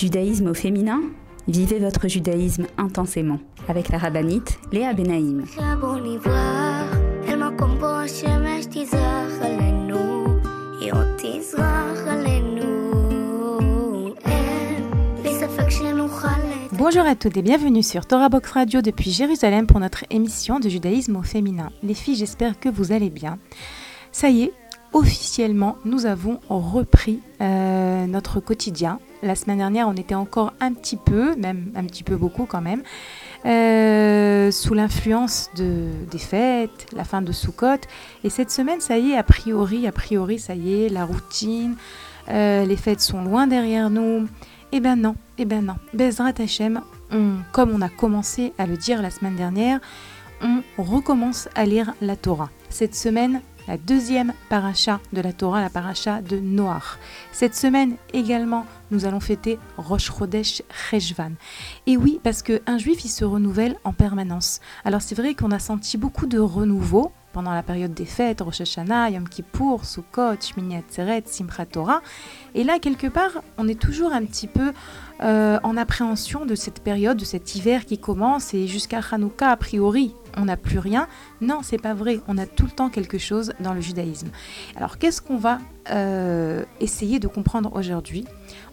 Judaïsme au féminin Vivez votre judaïsme intensément avec la rabbinite Léa Benaïm. Bonjour à toutes et bienvenue sur Torah Box Radio depuis Jérusalem pour notre émission de judaïsme au féminin. Les filles, j'espère que vous allez bien. Ça y est, officiellement, nous avons repris euh, notre quotidien. La semaine dernière, on était encore un petit peu, même un petit peu beaucoup quand même, euh, sous l'influence de, des fêtes, la fin de Sukkot. Et cette semaine, ça y est, a priori, a priori, ça y est, la routine, euh, les fêtes sont loin derrière nous. Eh ben non, eh ben non. Bezrat Hashem, comme on a commencé à le dire la semaine dernière, on recommence à lire la Torah. Cette semaine, la deuxième paracha de la Torah, la paracha de Noach. Cette semaine également, nous allons fêter Rosh Chodesh Rejvan. Et oui, parce qu'un juif, il se renouvelle en permanence. Alors c'est vrai qu'on a senti beaucoup de renouveau pendant la période des fêtes, Rosh Hashanah, Yom Kippur, Sukkot, Shmini Atzeret, Simchat Torah. Et là, quelque part, on est toujours un petit peu euh, en appréhension de cette période, de cet hiver qui commence et jusqu'à Hanouka, a priori, on n'a plus rien. Non, c'est pas vrai. On a tout le temps quelque chose dans le judaïsme. Alors, qu'est-ce qu'on va euh, essayer de comprendre aujourd'hui?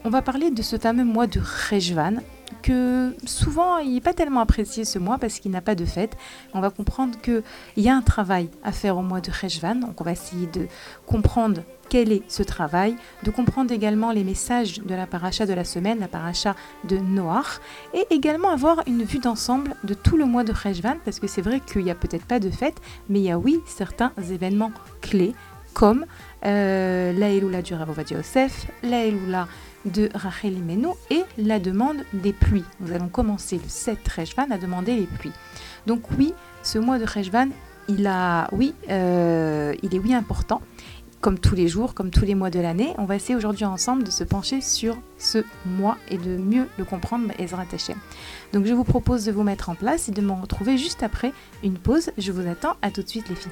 On va parler de ce fameux mois de Rejvan, que souvent il n'est pas tellement apprécié ce mois parce qu'il n'a pas de fête. On va comprendre qu'il y a un travail à faire au mois de Rejvan, donc on va essayer de comprendre quel est ce travail, de comprendre également les messages de la paracha de la semaine, la paracha de Noach, et également avoir une vue d'ensemble de tout le mois de Rejvan, parce que c'est vrai qu'il n'y a peut-être pas de fête, mais il y a oui certains événements clés, comme euh, la Elula du Rav Yosef, la de Rachel Imenu et la demande des pluies. Nous allons commencer le 7 Rejvan à demander les pluies. Donc oui, ce mois de Rejvan, il, a, oui, euh, il est oui important comme tous les jours, comme tous les mois de l'année. On va essayer aujourd'hui ensemble de se pencher sur ce mois et de mieux le comprendre, Ezra Hashem. Donc je vous propose de vous mettre en place et de me retrouver juste après une pause. Je vous attends, à tout de suite les filles.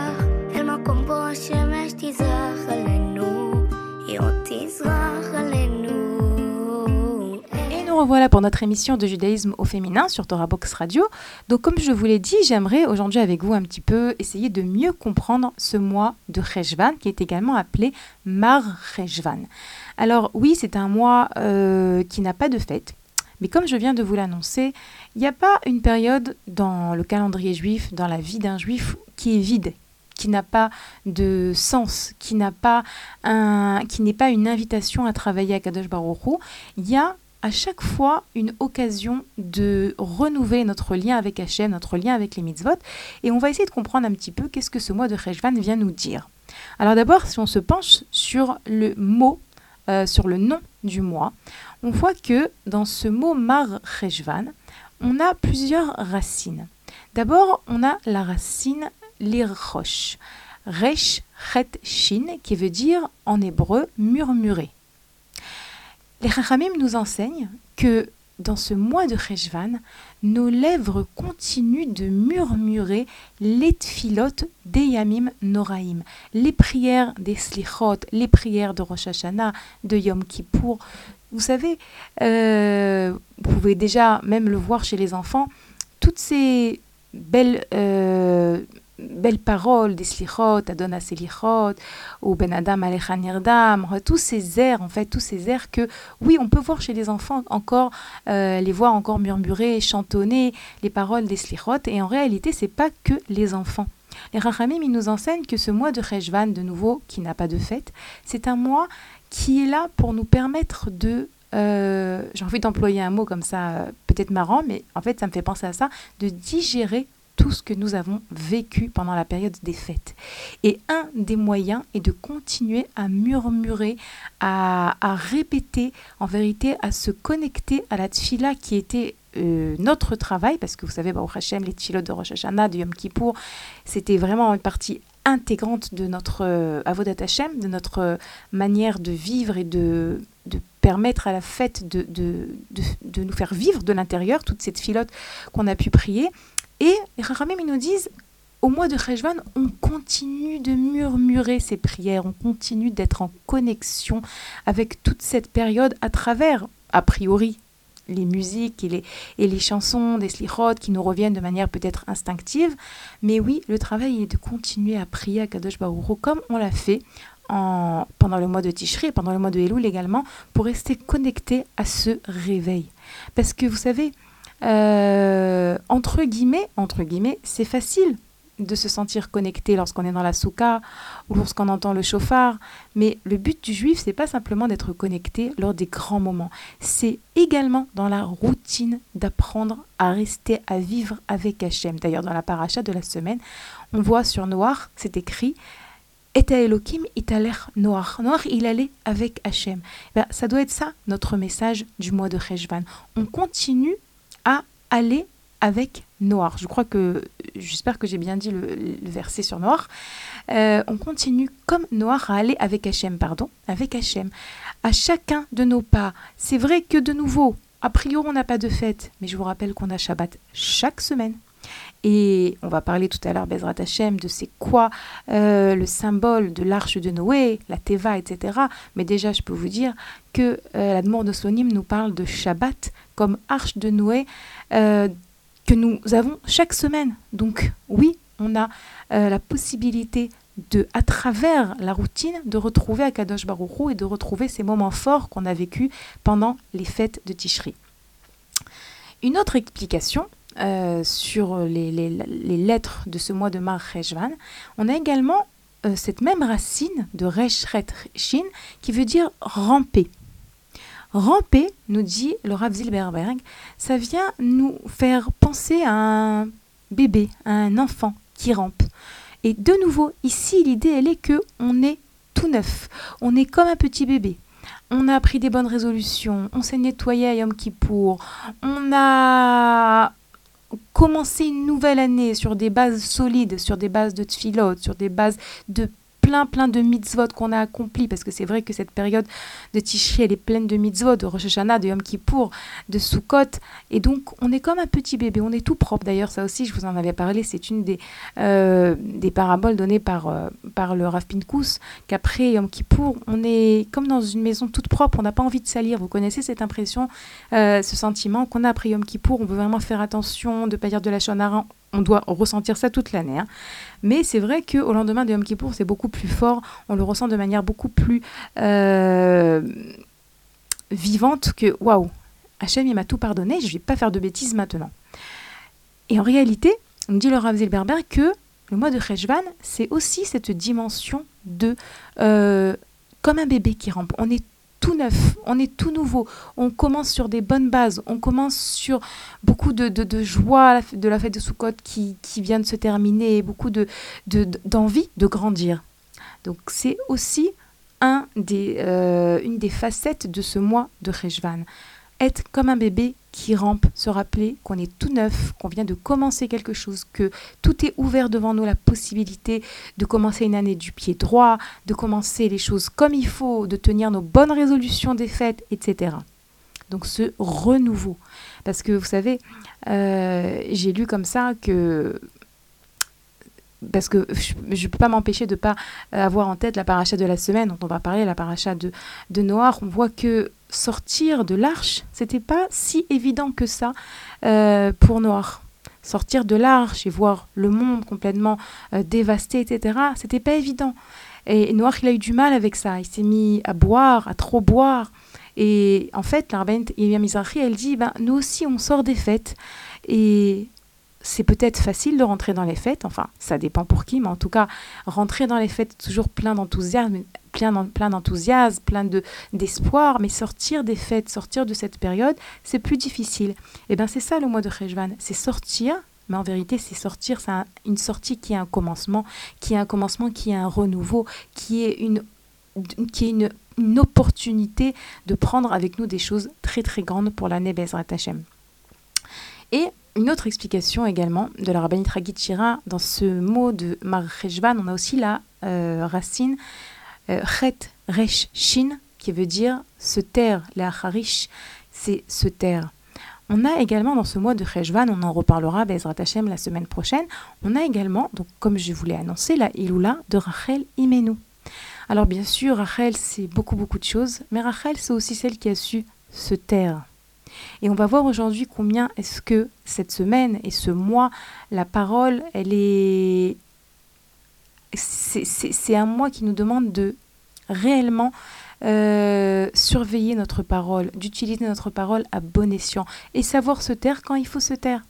Revoilà pour notre émission de judaïsme au féminin sur Torah Box Radio. Donc comme je vous l'ai dit, j'aimerais aujourd'hui avec vous un petit peu essayer de mieux comprendre ce mois de Rejvan qui est également appelé Mar Rejvan. Alors oui, c'est un mois euh, qui n'a pas de fête. Mais comme je viens de vous l'annoncer, il n'y a pas une période dans le calendrier juif, dans la vie d'un juif, qui est vide, qui n'a pas de sens, qui n'a pas un, qui n'est pas une invitation à travailler à Kadosh Baruch il y a à chaque fois une occasion de renouveler notre lien avec Hachem, notre lien avec les mitzvot, et on va essayer de comprendre un petit peu qu'est-ce que ce mois de Rejvan vient nous dire. Alors d'abord, si on se penche sur le mot, euh, sur le nom du mois, on voit que dans ce mot Mar Rejvan, on a plusieurs racines. D'abord, on a la racine l'irrosh. Resh, chet, shin, qui veut dire en hébreu murmurer. Les Chachamim nous enseignent que dans ce mois de Cheshvan, nos lèvres continuent de murmurer les tfilotes des Yamim Noraim, les prières des Slichot, les prières de Rosh Hashanah, de Yom Kippour. Vous savez, euh, vous pouvez déjà même le voir chez les enfants, toutes ces belles euh, belles paroles des slichot, Adonat Selichot, ou Ben Adam Alechan Yirdam, tous ces airs, en fait, tous ces airs que, oui, on peut voir chez les enfants encore, euh, les voir encore murmurer, chantonner les paroles des slichot, et en réalité, c'est pas que les enfants. Les Rachamim, ils nous enseignent que ce mois de Cheshvan, de nouveau, qui n'a pas de fête, c'est un mois qui est là pour nous permettre de euh, j'ai envie d'employer un mot comme ça, euh, peut-être marrant, mais en fait, ça me fait penser à ça, de digérer tout ce que nous avons vécu pendant la période des fêtes. Et un des moyens est de continuer à murmurer, à, répéter, en vérité, à se connecter à la tfila qui était euh, notre travail, parce que vous savez, bah, au Hachem, les tfilot de Rosh Hashanah, de Yom Kippour, c'était vraiment une partie intégrante de notre euh, Avodat Hashem, de notre euh, manière de vivre et de, de permettre à la fête de, de, de, nous faire vivre de l'intérieur toute cette filote qu'on a pu prier. Et les Chachamim, ils nous disent, au mois de Cheshvan, on continue de murmurer ces prières, on continue d'être en connexion avec toute cette période à travers, a priori, les musiques et les, chansons des slichot qui nous reviennent de manière peut-être instinctive. Mais oui, le travail est de continuer à prier à Kadosh Baruch comme on l'a fait en, pendant le mois de Tishri et pendant le mois de Elul également, pour rester connecté à ce réveil. Parce que vous savez, euh, entre guillemets, entre guillemets, c'est facile de se sentir connecté lorsqu'on est dans la souka ou lorsqu'on entend le chauffard. Mais le but du juif, c'est pas simplement d'être connecté lors des grands moments. C'est également dans la routine d'apprendre à rester, à vivre avec Hachem. D'ailleurs, dans la paracha de la semaine, on voit sur Noir, c'est écrit et Elohim, l'air noir. Noir, il allait avec Hachem. Ben, ça doit être ça, notre message du mois de Cheshvan. On continue à aller avec Noir. Je crois que, j'espère que j'ai bien dit le, verset sur Noir. Euh, on continue comme Noir à aller avec Hachem, pardon, avec Hachem. À chacun de nos pas. C'est vrai que de nouveau, a priori, on n'a pas de fête, mais je vous rappelle qu'on a Shabbat chaque semaine. Et on va parler tout à l'heure, Bezrat Hashem, de c'est quoi euh, le symbole de l'arche de Noé, la Teva, etc. Mais déjà, je peux vous dire que euh, la demande de Sonim nous parle de Shabbat comme arche de Noé euh, que nous avons chaque semaine. Donc oui, on a la possibilité de, à travers la routine, de retrouver Akadosh Baruch et de retrouver ces moments forts qu'on a vécus pendant les fêtes de Tishri. Une autre explication, euh, sur les, lettres de ce mois de Mar on a également euh, cette même racine de Reshret Shin qui veut dire ramper. Ramper, nous dit Rav Zilberberg, ça vient nous faire penser à un bébé, à un enfant qui rampe. Et de nouveau, ici, l'idée, elle est que on est tout neuf. On est comme un petit bébé on a pris des bonnes résolutions, on s'est nettoyé à Yom Kippour, on a commencer une nouvelle année sur des bases solides, sur des bases de tfilot, sur des bases de plein plein de mitzvot qu'on a accomplis parce que c'est vrai que cette période de Tishri elle est pleine de mitzvot, de Rosh Hashanah, de Yom Kippour, de Sukkot. Et donc on est comme un petit bébé, on est tout propre. D'ailleurs ça aussi je vous en avais parlé, c'est une des, euh, des paraboles données par, euh, par le Rav Pinkus qu'après Yom Kippour on est comme dans une maison toute propre, on n'a pas envie de salir, vous connaissez cette impression, euh, ce sentiment qu'on a après Yom Kippour, on veut vraiment faire attention de ne pas dire de la shonara on doit ressentir ça toute l'année. Hein. Mais c'est vrai qu'au lendemain de Yom Kippour, c'est beaucoup plus fort. On le ressent de manière beaucoup plus euh, vivante que waouh, Hachem, il m'a tout pardonné, je ne vais pas faire de bêtises maintenant. Et en réalité, on dit le Rav Zilberberg que le mois de Cheshvan, c'est aussi cette dimension de euh, comme un bébé qui rampe. On est tout neuf, on est tout nouveau, on commence sur des bonnes bases, on commence sur beaucoup de, de, joie de la fête de Sukkot qui, qui vient de se terminer, beaucoup de, d'envie de, grandir. Donc c'est aussi un des, euh, une des facettes de ce mois de Rejvan. Être comme un bébé qui rampe, se rappeler qu'on est tout neuf, qu'on vient de commencer quelque chose, que tout est ouvert devant nous, la possibilité de commencer une année du pied droit, de commencer les choses comme il faut, de tenir nos bonnes résolutions des fêtes, etc. donc ce renouveau. Parce que vous savez, euh, j'ai lu comme ça que parce que je ne peux pas m'empêcher de ne pas avoir en tête la paracha de la semaine dont on va parler, la paracha de, de Noir. On voit que sortir de l'arche, c'était pas si évident que ça euh, pour Noir. Sortir de l'arche et voir le monde complètement euh, dévasté, etc., c'était pas évident. Et Noir, il a eu du mal avec ça. Il s'est mis à boire, à trop boire. Et en fait, la Mizrahi, elle dit, ben, nous aussi, on sort des fêtes. Et c'est peut-être facile de rentrer dans les fêtes, enfin ça dépend pour qui, mais en tout cas rentrer dans les fêtes toujours plein d'enthousiasme, plein, d'enthousiasme, plein de d'espoir, mais sortir des fêtes, sortir de cette période, c'est plus difficile. Et eh bien c'est ça le mois de Rejvan, c'est sortir, mais en vérité c'est sortir, c'est une sortie qui est un commencement, qui est un commencement, qui est un renouveau, qui est une qui est une, une opportunité de prendre avec nous des choses très très grandes pour l'année Bezrat Hashem. Et une autre explication également de la rabbinite Ragit dans ce mot de Mar on a aussi la euh, racine euh, Chet Resh Shin, qui veut dire se taire, la Harish, c'est se taire. On a également dans ce mois de Rejvan, on en reparlera Bezrat Hashem la semaine prochaine, on a également, donc comme je vous l'ai annoncé, la Iloula de Rachel Imenu. Alors bien sûr, Rachel c'est beaucoup beaucoup de choses, mais Rachel c'est aussi celle qui a su se taire. Et on va voir aujourd'hui combien est-ce que cette semaine et ce mois, la parole, elle est... C'est un mois qui nous demande de réellement euh, surveiller notre parole, d'utiliser notre parole à bon escient et savoir se taire quand il faut se taire.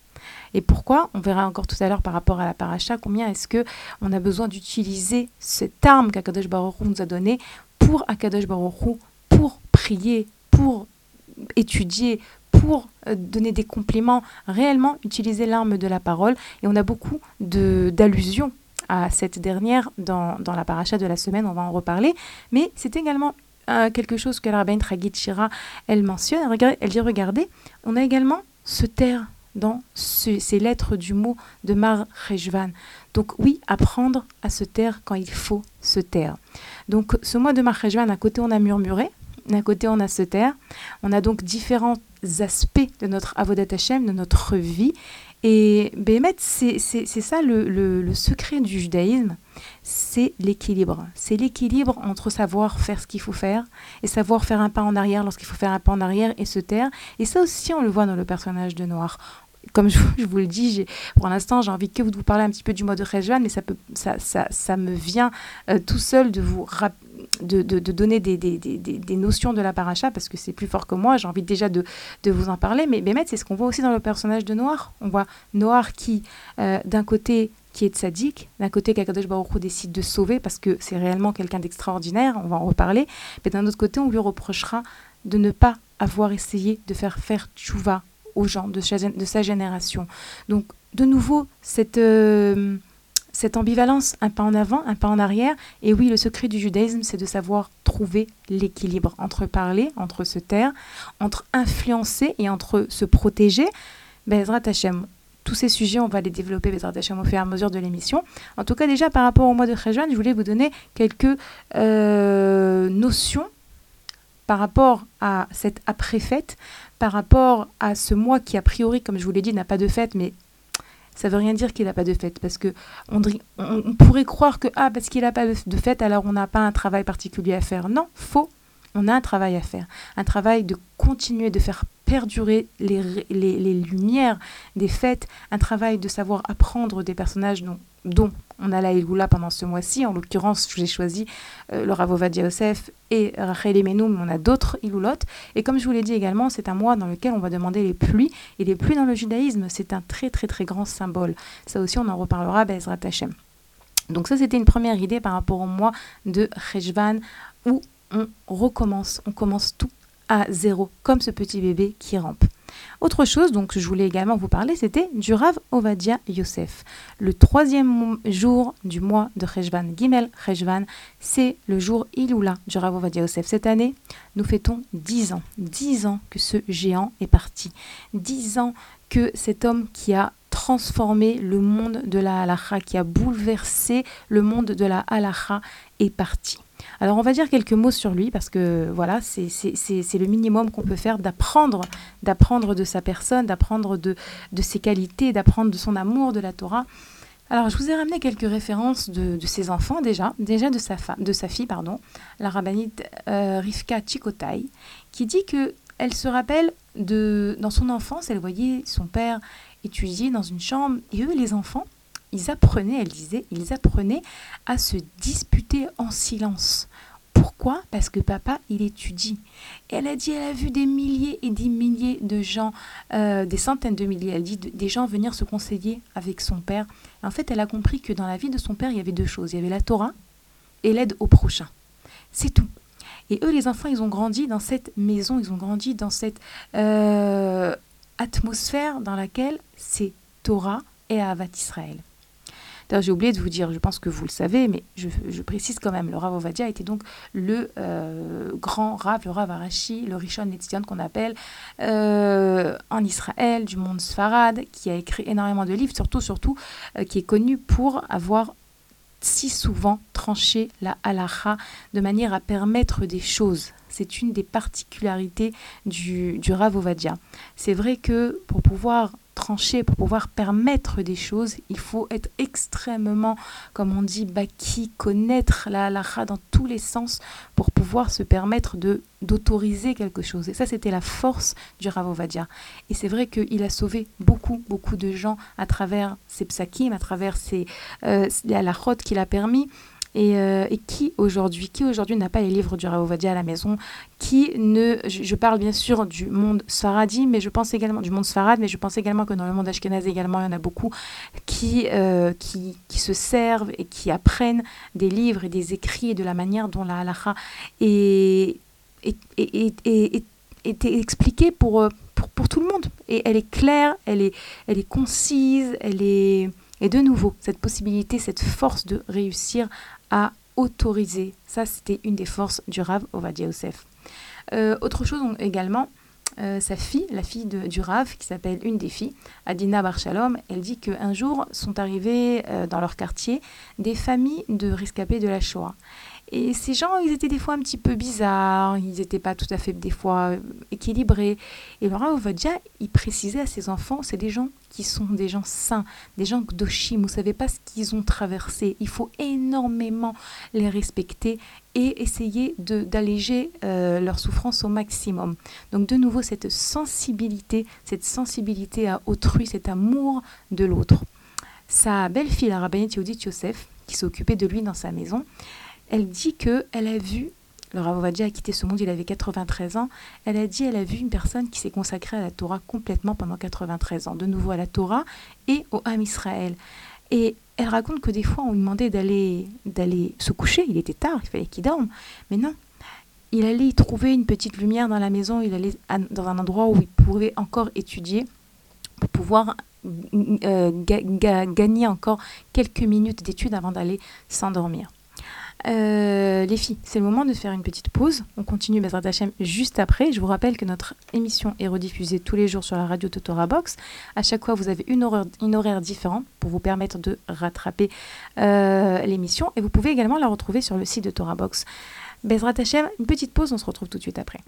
Et pourquoi? On verra encore tout à l'heure par rapport à la paracha combien est-ce que on a besoin d'utiliser cette arme qu'Akadosh Baruch nous a donnée pour Akadosh Baruch pour prier, pour étudier, pour euh, donner des compliments, réellement utiliser l'arme de la parole. Et on a beaucoup d'allusions à cette dernière dans, dans, la paracha de la semaine, on va en reparler. Mais c'est également euh, quelque chose que la Tragit Shira, elle mentionne. Elle, dit, regardez, on a également ce terre dans ces lettres du mot de Mar Rejvan. Donc oui, apprendre à se taire quand il faut se taire. Donc ce mot de Mar Rejvan, à côté on a murmuré, d'un côté, on a ce terre. On a donc différents aspects de notre Avodat Hashem, de notre vie. Et Béhémet, c'est ça le, le, secret du judaïsme, c'est l'équilibre. C'est l'équilibre entre savoir faire ce qu'il faut faire et savoir faire un pas en arrière lorsqu'il faut faire un pas en arrière et se taire. Et ça aussi, on le voit dans le personnage de Noir comme je, vous le dis, pour l'instant, j'ai envie que vous parler un petit peu du mode de mais ça, peut, ça, ça, ça me vient euh, tout seul de vous de, donner des, notions de la paracha, parce que c'est plus fort que moi, j'ai envie déjà de, vous en parler. Mais Bémet, c'est ce qu'on voit aussi dans le personnage de Noir. On voit Noir qui, euh, d'un côté, qui est sadique, d'un côté qu'Akadosh Baruch décide de sauver parce que c'est réellement quelqu'un d'extraordinaire, on va en reparler, mais d'un autre côté on lui reprochera de ne pas avoir essayé de faire faire tchouva aux gens de, de sa génération. Donc, de nouveau, cette, euh, cette ambivalence, un pas en avant, un pas en arrière. Et oui, le secret du judaïsme, c'est de savoir trouver l'équilibre entre parler, entre se taire, entre influencer et entre se protéger. Bezrat Hashem, tous ces sujets, on va les développer Bezrat Hashem au fur et à mesure de l'émission. En tout cas, déjà par rapport au mois de Khajwan, je voulais vous donner quelques euh, notions par rapport à cette après-fête, par rapport à ce mois qui, a priori, comme je vous l'ai dit, n'a pas de fête, mais ça veut rien dire qu'il n'a pas de fête, parce que on, pourrait croire que, ah, parce qu'il n'a pas de fête, alors on n'a pas un travail particulier à faire. Non, faux. On a un travail à faire. Un travail de continuer de faire perdurer les, les, les lumières des fêtes, un travail de savoir apprendre des personnages dont, dont on a la Iloula pendant ce mois-ci. En l'occurrence, j'ai choisi euh, le Ravovadia Yosef et Rachel Emenoum, mais on a d'autres Iloulotes. Et comme je vous l'ai dit également, c'est un mois dans lequel on va demander les pluies. Et les pluies dans le judaïsme, c'est un très très très grand symbole. Ça aussi, on en reparlera, Bezrat Hashem. Donc ça, c'était une première idée par rapport au mois de Rejvan, où on recommence, on commence tout à zéro, comme ce petit bébé qui rampe. Autre chose, donc je voulais également vous parler, c'était du Rav Ovadia Yosef. Le troisième jour du mois de Rejvan, Gimel Rejvan, c'est le jour Iloula du Rav Ovadia Yosef. Cette année, nous fêtons dix ans. Dix ans que ce géant est parti. Dix ans que cet homme qui a transformé le monde de la halacha, qui a bouleversé le monde de la halacha, est parti. Alors on va dire quelques mots sur lui parce que voilà, c'est le minimum qu'on peut faire d'apprendre, d'apprendre de sa personne, d'apprendre de, de ses qualités, d'apprendre de son amour de la Torah. Alors, je vous ai ramené quelques références de, ses enfants déjà, déjà de sa, de sa fille, pardon, la rabbinite euh, Rivka Chikotai, qui dit que elle se rappelle de dans son enfance, elle voyait son père étudier dans une chambre et eux, les enfants, ils apprenaient, elle disait, ils apprenaient à se disputer en silence. Pourquoi Parce que papa, il étudie. elle a dit, elle a vu des milliers et des milliers de gens, euh, des centaines de milliers, elle dit, des gens venir se conseiller avec son père. en fait, elle a compris que dans la vie de son père, il y avait deux choses. Il y avait la Torah et l'aide au prochain. C'est tout. Et eux, les enfants, ils ont grandi dans cette maison, ils ont grandi dans cette euh, atmosphère dans laquelle c'est Torah et Avat Israël j'ai oublié de vous dire, je pense que vous le savez, mais je, précise quand même, le Rav Ovadia était donc le euh, grand Rav, le Rav Arashi, le Rishon Netzion qu'on appelle euh, en Israël, du monde Sfarad, qui a écrit énormément de livres, surtout, surtout, euh, qui est connu pour avoir si souvent tranché la halacha de manière à permettre des choses. C'est une des particularités du, du Rav Ovadia. C'est vrai que pour pouvoir trancher, pour pouvoir permettre des choses, il faut être extrêmement, comme on dit, baki, connaître la halakha dans tous les sens pour pouvoir se permettre de d'autoriser quelque chose. Et ça, c'était la force du Rav Ovadia. Et c'est vrai qu'il a sauvé beaucoup, beaucoup de gens à travers ses psakim, à travers ses, euh, halakhot qu'il a permis. Euh, et, qui aujourd'hui, qui aujourd'hui n'a pas les livres du Raovadia à la maison, qui ne, je, parle bien sûr du monde Sfaradi, mais je pense également du monde Sfarad, mais je pense également que dans le monde Ashkenaz également, il y en a beaucoup qui, euh, qui, qui, se servent et qui apprennent des livres et des écrits et de la manière dont la halakha est, est, est, est expliquée pour, pour, pour, tout le monde. Et elle est claire, elle est, elle est concise, elle est... Et de nouveau, cette possibilité, cette force de réussir a autorisé. Ça, c'était une des forces du Rav Ovadia Yosef. Euh, autre chose également, euh, sa fille, la fille de, du Rav, qui s'appelle une des filles, Adina Barshalom, elle dit qu'un jour sont arrivées euh, dans leur quartier des familles de rescapés de la Shoah. Et ces gens, ils étaient des fois un petit peu bizarres, ils n'étaient pas tout à fait des fois équilibrés. Et le Rav Ovadia, il précisait à ses enfants, c'est des gens qui sont des gens saints, des gens gdoshim, vous ne savez pas ce qu'ils ont traversé. Il faut énormément les respecter et essayer d'alléger euh, leur souffrance au maximum. Donc de nouveau, cette sensibilité, cette sensibilité à autrui, cet amour de l'autre. Sa belle-fille, la rabbinite Yehudit Yosef, qui s'occupait de lui dans sa maison, elle dit qu'elle a vu le Rav a quitté ce monde, il avait 93 ans. Elle a dit, elle a vu une personne qui s'est consacrée à la Torah complètement pendant 93 ans, de nouveau à la Torah et au Ham Israël. Et elle raconte que des fois, on lui demandait d'aller, d'aller se coucher, il était tard, il fallait qu'il dorme. Mais non, il allait y trouver une petite lumière dans la maison, il allait dans un endroit où il pouvait encore étudier pour pouvoir euh, gagner encore quelques minutes d'études avant d'aller s'endormir. Euh, les filles, c'est le moment de faire une petite pause. On continue Bezrat Hachem juste après. Je vous rappelle que notre émission est rediffusée tous les jours sur la radio Totora Box. À chaque fois, vous avez une horaire, différente pour vous permettre de rattraper euh, l'émission. Et vous pouvez également la retrouver sur le site de Torah Box. Bezrat Hachem, une petite pause, on se retrouve tout de suite après.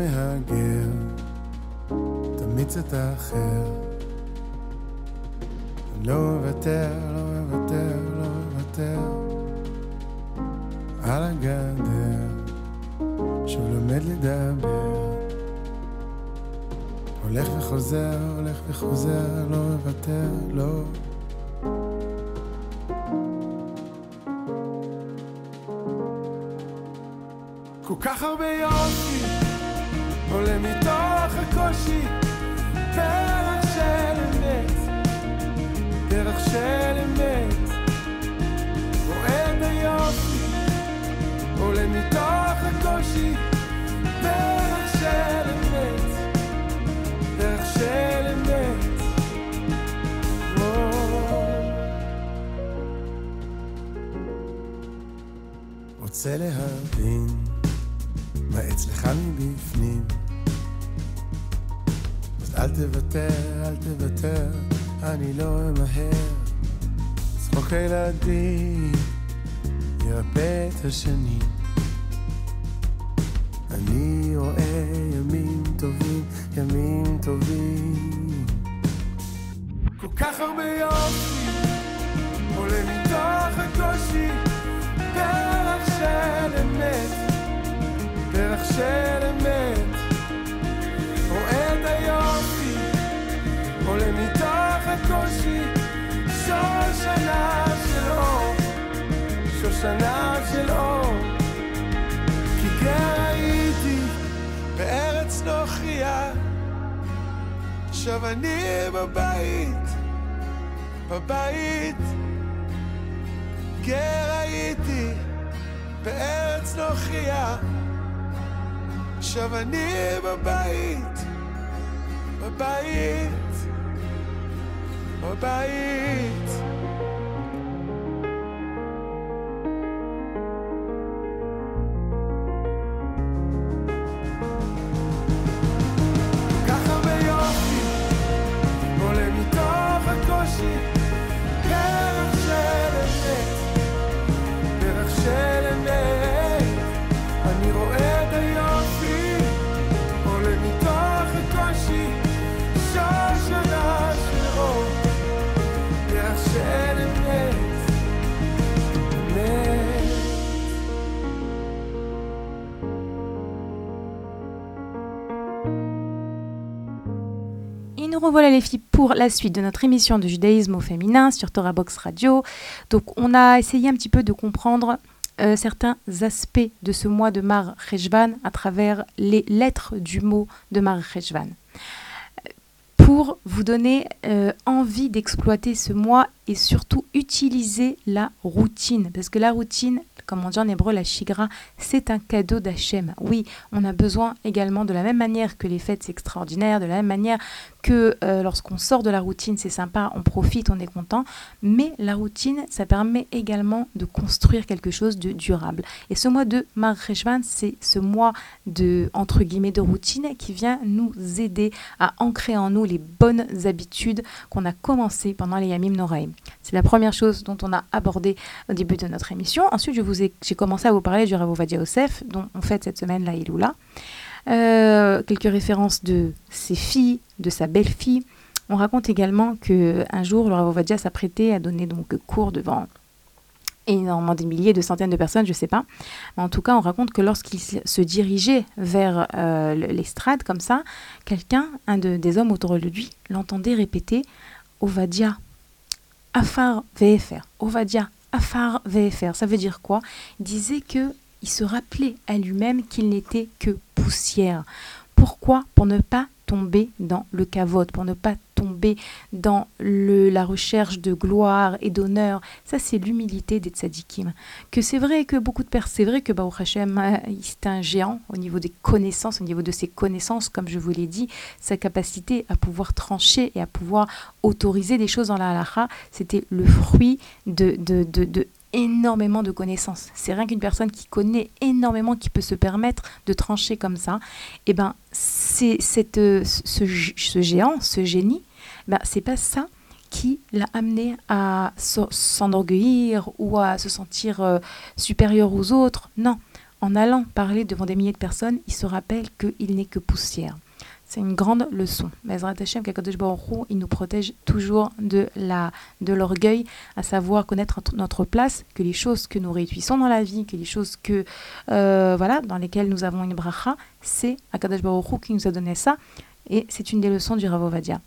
מהגר, תמיד קצת אחר. לא אוותר, לא אוותר, לא אוותר. על הגדר, שוב לומד לדבר. הולך וחוזר, הולך וחוזר, לא אוותר, לא. כל כך הרבה יופי רוצה להבין מה אצלך מבפנים. אז אל תוותר, אל תוותר, אני לא אמהר. צחוק הילדים ירפא את השני. שושנה של אור. כי גר הייתי בארץ נוכריה, עכשיו אני בבית, בבית. גר הייתי בארץ נוכריה, עכשיו אני בבית, בבית, בבית. Revoilà les filles pour la suite de notre émission de judaïsme au féminin sur Torah Box Radio. Donc on a essayé un petit peu de comprendre euh, certains aspects de ce mois de Mar Rejvan à travers les lettres du mot de Mar Rejvan. Pour vous donner euh, envie d'exploiter ce mois et surtout utiliser la routine. Parce que la routine, comme on dit en hébreu, la shigra, c'est un cadeau d'Hachem. Oui, on a besoin également de la même manière que les fêtes, c'est extraordinaire, de la même manière que euh, lorsqu'on sort de la routine, c'est sympa, on profite, on est content. Mais la routine, ça permet également de construire quelque chose de durable. Et ce mois de Mar Reshvan, c'est ce mois de, entre guillemets, de routine qui vient nous aider à ancrer en nous les bonnes habitudes qu'on a commencées pendant les Yamim Noraim. C'est la première chose dont on a abordé au début de notre émission. Ensuite, j'ai commencé à vous parler du Rav Ovadia Yosef, dont on fête cette semaine la Iloula. Euh, quelques références de ses filles, de sa belle-fille. On raconte également que un jour, le Rav Ovadia s'apprêtait à donner donc cours devant énormément des milliers, de centaines de personnes, je ne sais pas. En tout cas, on raconte que lorsqu'il se dirigeait vers euh, l'estrade comme ça, quelqu'un, un de- des hommes autour de lui, l'entendait répéter Ovadia, Afar VFR, Ovadia, Afar VFR. Ça veut dire quoi? Disait que il se rappelait à lui-même qu'il n'était que Pourquoi Pour ne pas tomber dans le cavote, pour ne pas tomber dans la recherche de gloire et d'honneur? Ça, c'est l'humilité des tzadikim. Que c'est vrai que beaucoup de personnes, c'est vrai que Baruch Hashem, euh, c'est un géant au niveau des connaissances, au niveau de ses connaissances, comme je vous l'ai dit, sa capacité à pouvoir trancher et à pouvoir autoriser des choses dans la halakha, c'était le fruit de énormément de connaissances. C'est rien qu'une personne qui connaît énormément, qui peut se permettre de trancher comme ça. Et ben, c'est cette, euh, ce, géant, ce génie, ben, c'est pas ça qui l'a amené à s'enorgueillir ou à se sentir euh, supérieur aux autres. Non, en allant parler devant des milliers de personnes, il se rappelle qu'il n'est que poussière. C'est une grande leçon. Bezrat Hashem, qu'Akadosh Baruch il nous protège toujours de la de l'orgueil, à savoir connaître notre- place, que les choses que nous réussissons dans la vie, que les choses que euh, voilà dans lesquelles nous avons une bracha, c'est Akadosh Baruch qui nous a donné ça. Et c'est une des leçons du Rav Ovadia.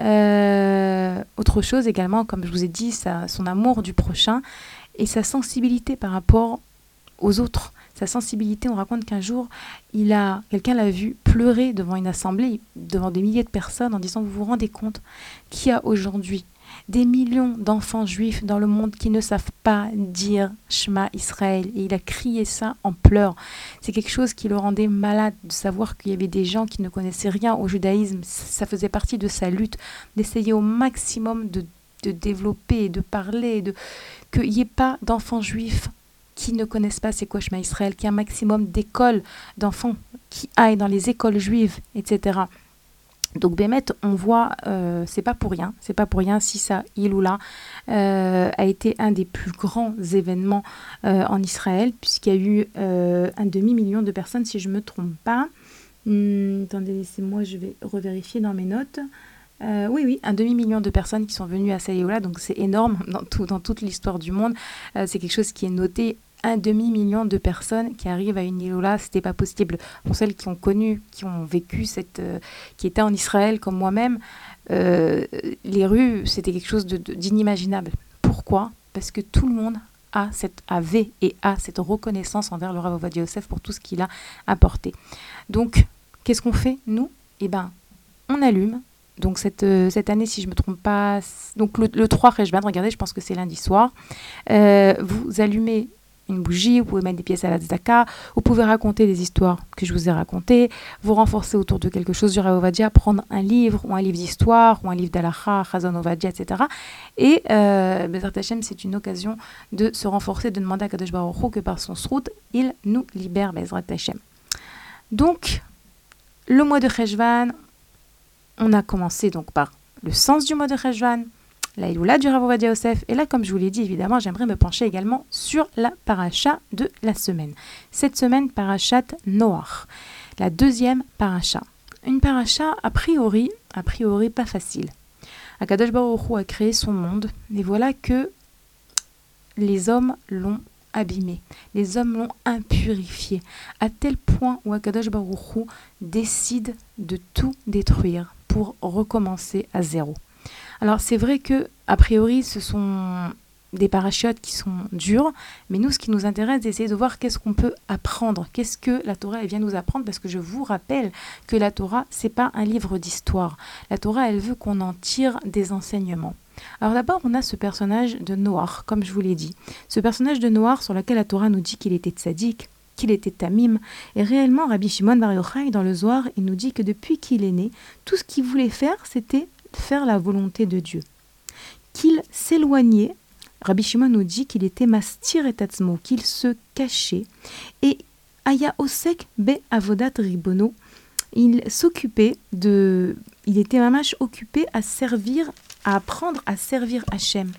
Euh, autre chose également, comme je vous ai dit, son amour du prochain et sa sensibilité par rapport aux autres. Sa sensibilité, on raconte qu'un jour, il a quelqu'un l'a vu pleurer devant une assemblée, devant des milliers de personnes, en disant Vous vous rendez compte qu'il y a aujourd'hui des millions d'enfants juifs dans le monde qui ne savent pas dire Shema Israël. Et il a crié ça en pleurs. C'est quelque chose qui le rendait malade de savoir qu'il y avait des gens qui ne connaissaient rien au judaïsme. Ça faisait partie de sa lutte, d'essayer au maximum de, développer, de parler, de qu'il n'y ait pas d'enfants juifs qui ne connaissent pas c'est quoi Israël, qu'il y ait un maximum d'écoles d'enfants qui aillent dans les écoles juives, etc. Donc Bémet, on voit, euh, c'est pas pour rien, c'est pas pour rien si ça, Iloula, euh, a été un des plus grands événements euh, en Israël, puisqu'il y a eu un demi-million de personnes, si je me trompe pas. Hmm, attendez, laissez-moi, je vais revérifier dans mes notes. Oui, oui, un demi-million de personnes qui sont venues à Saïoula, donc c'est énorme dans, tout, dans toute l'histoire du monde. C'est quelque chose qui est noté. Un demi-million de personnes qui arrivent à une Iloula, c'était pas possible. Pour celles qui ont connu, qui ont vécu cette, euh, qui étaient en Israël comme moi-même, euh, les rues, c'était quelque chose d'inimaginable. Pourquoi? Parce que tout le monde a cette, avait et a cette reconnaissance envers le Rav Ovadia Yosef pour tout ce qu'il a apporté. Donc, qu'est-ce qu'on fait, nous? Eh ben, on allume. Donc, cette, euh, cette année, si je ne me trompe pas, donc le, le 3 Rejban, regardez, je pense que c'est lundi soir, vous allumez une bougie, vous pouvez mettre des pièces à la tzedaka, vous pouvez raconter des histoires que je vous ai racontées, vous renforcer autour de quelque chose du Ovadia, prendre un livre ou un livre d'histoire ou un livre d'Alacha, Chazon Ovadia, etc. Et euh, Bezrat Hashem, c'est une occasion de se renforcer, de demander à Kadosh Baruch Hu que par son srout, il nous libère, Bezrat Hashem. Donc, le mois de Cheshvan, on a commencé donc par le sens du mois de Cheshvan, la Iloula du Rav Yosef, et là, comme je vous l'ai dit, évidemment, j'aimerais me pencher également sur la paracha de la semaine. Cette semaine, parachat Noach, la deuxième paracha. Une paracha, a priori, a priori pas facile. Akadosh Baruch a créé son monde, et voilà que les hommes l'ont abîmé, les hommes l'ont impurifié, à tel point où Akadosh Baruch décide de tout détruire pour recommencer à zéro. Alors c'est vrai que a priori ce sont des parachutes qui sont durs, mais nous ce qui nous intéresse c'est d'essayer de voir qu'est-ce qu'on peut apprendre, qu'est-ce que la Torah elle vient nous apprendre parce que je vous rappelle que la Torah c'est pas un livre d'histoire. La Torah elle veut qu'on en tire des enseignements. Alors d'abord, on a ce personnage de Noir, comme je vous l'ai dit. Ce personnage de Noir sur lequel la Torah nous dit qu'il était tzaddik, qu'il était tamim. Et réellement, Rabbi Shimon Bar Yochai, dans le Zohar, il nous dit que depuis qu'il est né, tout ce qu'il voulait faire, c'était faire la volonté de Dieu. Qu'il s'éloignait, Rabbi Shimon nous dit qu'il était mastir et tatzmo, qu'il se cachait. Et Aya Osek be Avodat Ribono, il s'occupait de... Il était mamash occupé à servir à apprendre à servir Hachem.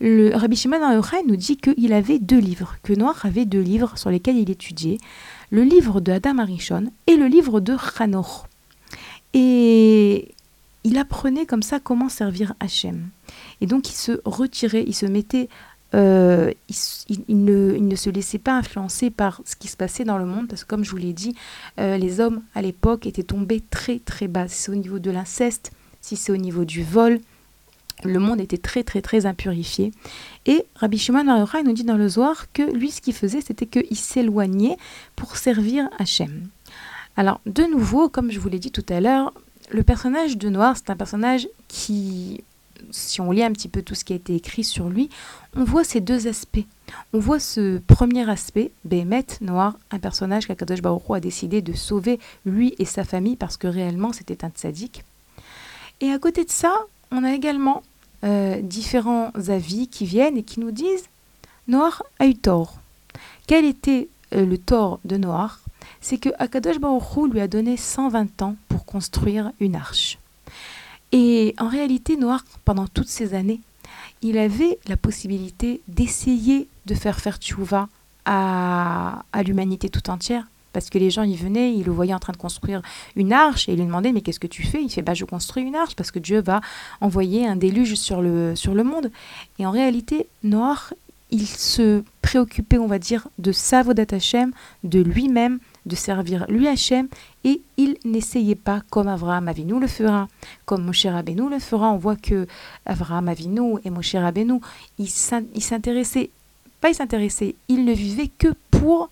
Le Rabbi Shimon Yochai nous dit qu'il avait deux livres, que Noach avait deux livres sur lesquels il étudiait, le livre de Adam Arishon et le livre de Hanoch. Et il apprenait comme ça comment servir Hachem. Et donc il se retirait, il se mettait, euh, il, ne, se laissait pas influencer par ce qui se passait dans le monde, parce que comme je vous l'ai dit, euh, les hommes à l'époque étaient tombés très très bas. Si c'est au niveau de l'inceste, si c'est au niveau du vol, le monde était très très très impurifié. Et Rabbi Shimon Bar Yochai nous dit dans le Zohar que lui, ce qu'il faisait, c'était qu'il s'éloignait pour servir Hachem. Alors, de nouveau, comme je vous l'ai dit tout à l'heure, le personnage de Noir, c'est un personnage qui, si on lit un petit peu tout ce qui a été écrit sur lui, on voit ces deux aspects. On voit ce premier aspect, Bémet, Noir, un personnage qu'Akadosh Baruch a décidé de sauver lui et sa famille parce que réellement c'était un tzaddik. Et à côté de ça, on a également euh, différents avis qui viennent et qui nous disent Noir a eu tort. Quel était euh, le tort de Noir? C'est que Akadosh Baruch Hu lui a donné 120 ans pour construire une arche. Et en réalité, Noir, pendant toutes ces années, il avait la possibilité d'essayer de faire faire tchouva à, l'humanité tout entière. Parce que les gens y venaient, ils le voyaient en train de construire une arche et ils lui demandaient Mais qu'est-ce que tu fais? Il fait bah, Je construis une arche parce que Dieu va envoyer un déluge sur le, sur le monde. Et en réalité, Noir, il se préoccupait, on va dire, de sa Vodat Hashem, de lui-même, de servir lui Hashem, et il n'essayait pas comme Avraham Avinu le fera, comme Moshe Rabbeinu le fera. On voit que Avraham Avinu et Moshe Rabbeinu, ils s'in- ils s'intéressaient, pas ils s'intéressaient, ils ne vivaient que pour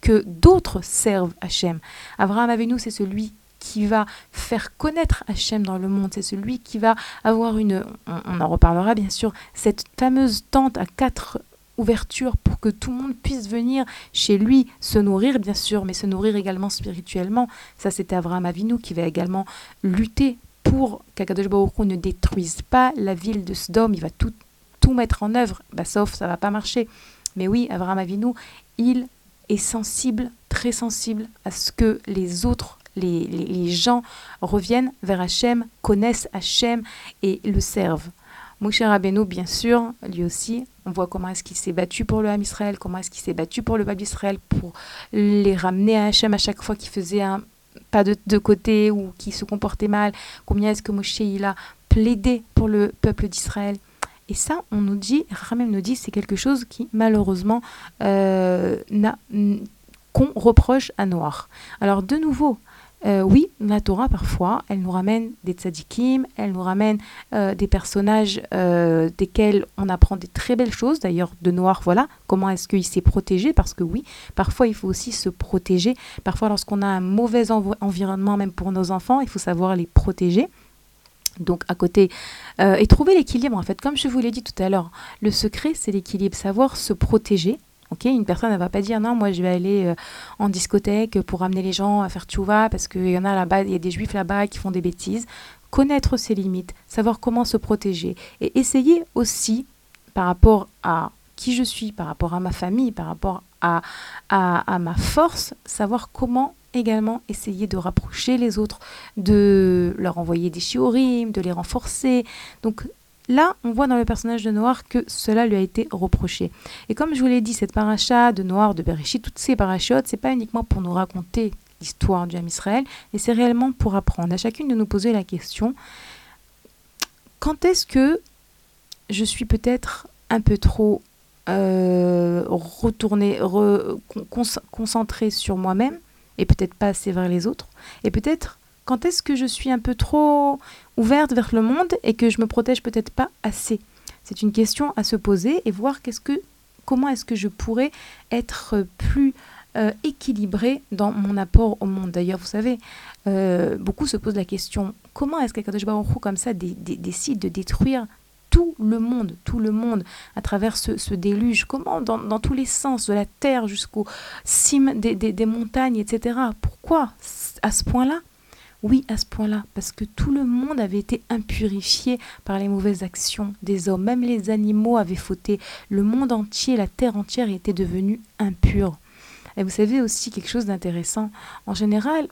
que d'autres servent Hachem. Abraham Avinu, c'est celui qui va faire connaître Hachem dans le monde, c'est celui qui va avoir une, on en reparlera bien sûr, cette fameuse tente à quatre ouvertures pour que tout le monde puisse venir chez lui se nourrir bien sûr, mais se nourrir également spirituellement. Ça c'était Abraham Avinu qui va également lutter pour qu'Akadosh Baruch ne détruise pas la ville de Sodome, il va tout, tout mettre en œuvre, bah, sauf ça va pas marcher. Mais oui, Abraham Avinu, il est sensible, très sensible à ce que les autres, les, les, les gens reviennent vers Hachem, connaissent Hachem et le servent. Moshe Rabbeinu, bien sûr, lui aussi, on voit comment est-ce qu'il s'est battu pour le Ham Israël, comment est-ce qu'il s'est battu pour le peuple d'Israël, pour les ramener à Hachem à chaque fois qu'il faisait un pas de, côté ou qui se comportait mal, combien est-ce que Moshe il a plaidé pour le peuple d'Israël. Et ça, on nous dit, Ramem nous dit, c'est quelque chose qui malheureusement euh, n'a- qu'on reproche à Noir. Alors de nouveau, euh, oui, la Torah parfois, elle nous ramène des tzadikim, elle nous ramène euh, des personnages euh, desquels on apprend des très belles choses. D'ailleurs, de Noir, voilà, comment est-ce qu'il s'est protégé Parce que oui, parfois il faut aussi se protéger. Parfois, lorsqu'on a un mauvais env- environnement, même pour nos enfants, il faut savoir les protéger. Donc à côté, et trouver l'équilibre en fait, comme je vous l'ai dit tout à l'heure, le secret c'est l'équilibre, savoir se protéger. Ok, une personne ne va pas dire non, moi je vais aller euh, en discothèque pour amener les gens à faire tchouva parce qu'il y en a là-bas, il y a des juifs là-bas qui font des bêtises. Connaître ses limites, savoir comment se protéger et essayer aussi par rapport à qui je suis, par rapport à ma famille, par rapport à, à, à ma force, savoir comment également essayer de rapprocher les autres, de leur envoyer des shiurim, de les renforcer. Donc là, on voit dans le personnage de Noir que cela lui a été reproché. Et comme je vous l'ai dit, cette paracha de Noir, de Bereshit, toutes ces parachutes, c'est pas uniquement pour nous raconter l'histoire du Ham Israël, mais c'est réellement pour apprendre à chacune de nous poser la question quand est-ce que je suis peut-être un peu trop euh, retournée, re- con- con- concentrée sur moi-même et peut-être pas assez vers les autres et peut-être quand est-ce que je suis un peu trop ouverte vers le monde et que je me protège peut-être pas assez? C'est une question à se poser et voir comment est-ce que je pourrais être plus euh, équilibrée dans mon apport au monde. D'ailleurs, vous savez, euh, beaucoup se posent la question comment est-ce qu'Akadosh Baruch comme ça dé- dé- décide de détruire tout le monde, tout le monde à travers ce, déluge? Comment, dans, tous les sens, de la terre jusqu'aux cimes des montagnes, etc. Pourquoi à ce point-là? Oui, à ce point-là, parce que tout le monde avait été impurifié par les mauvaises actions des hommes. Même les animaux avaient fauté. Le monde entier, la terre entière était devenue impure. Et vous savez aussi quelque chose d'intéressant. En général,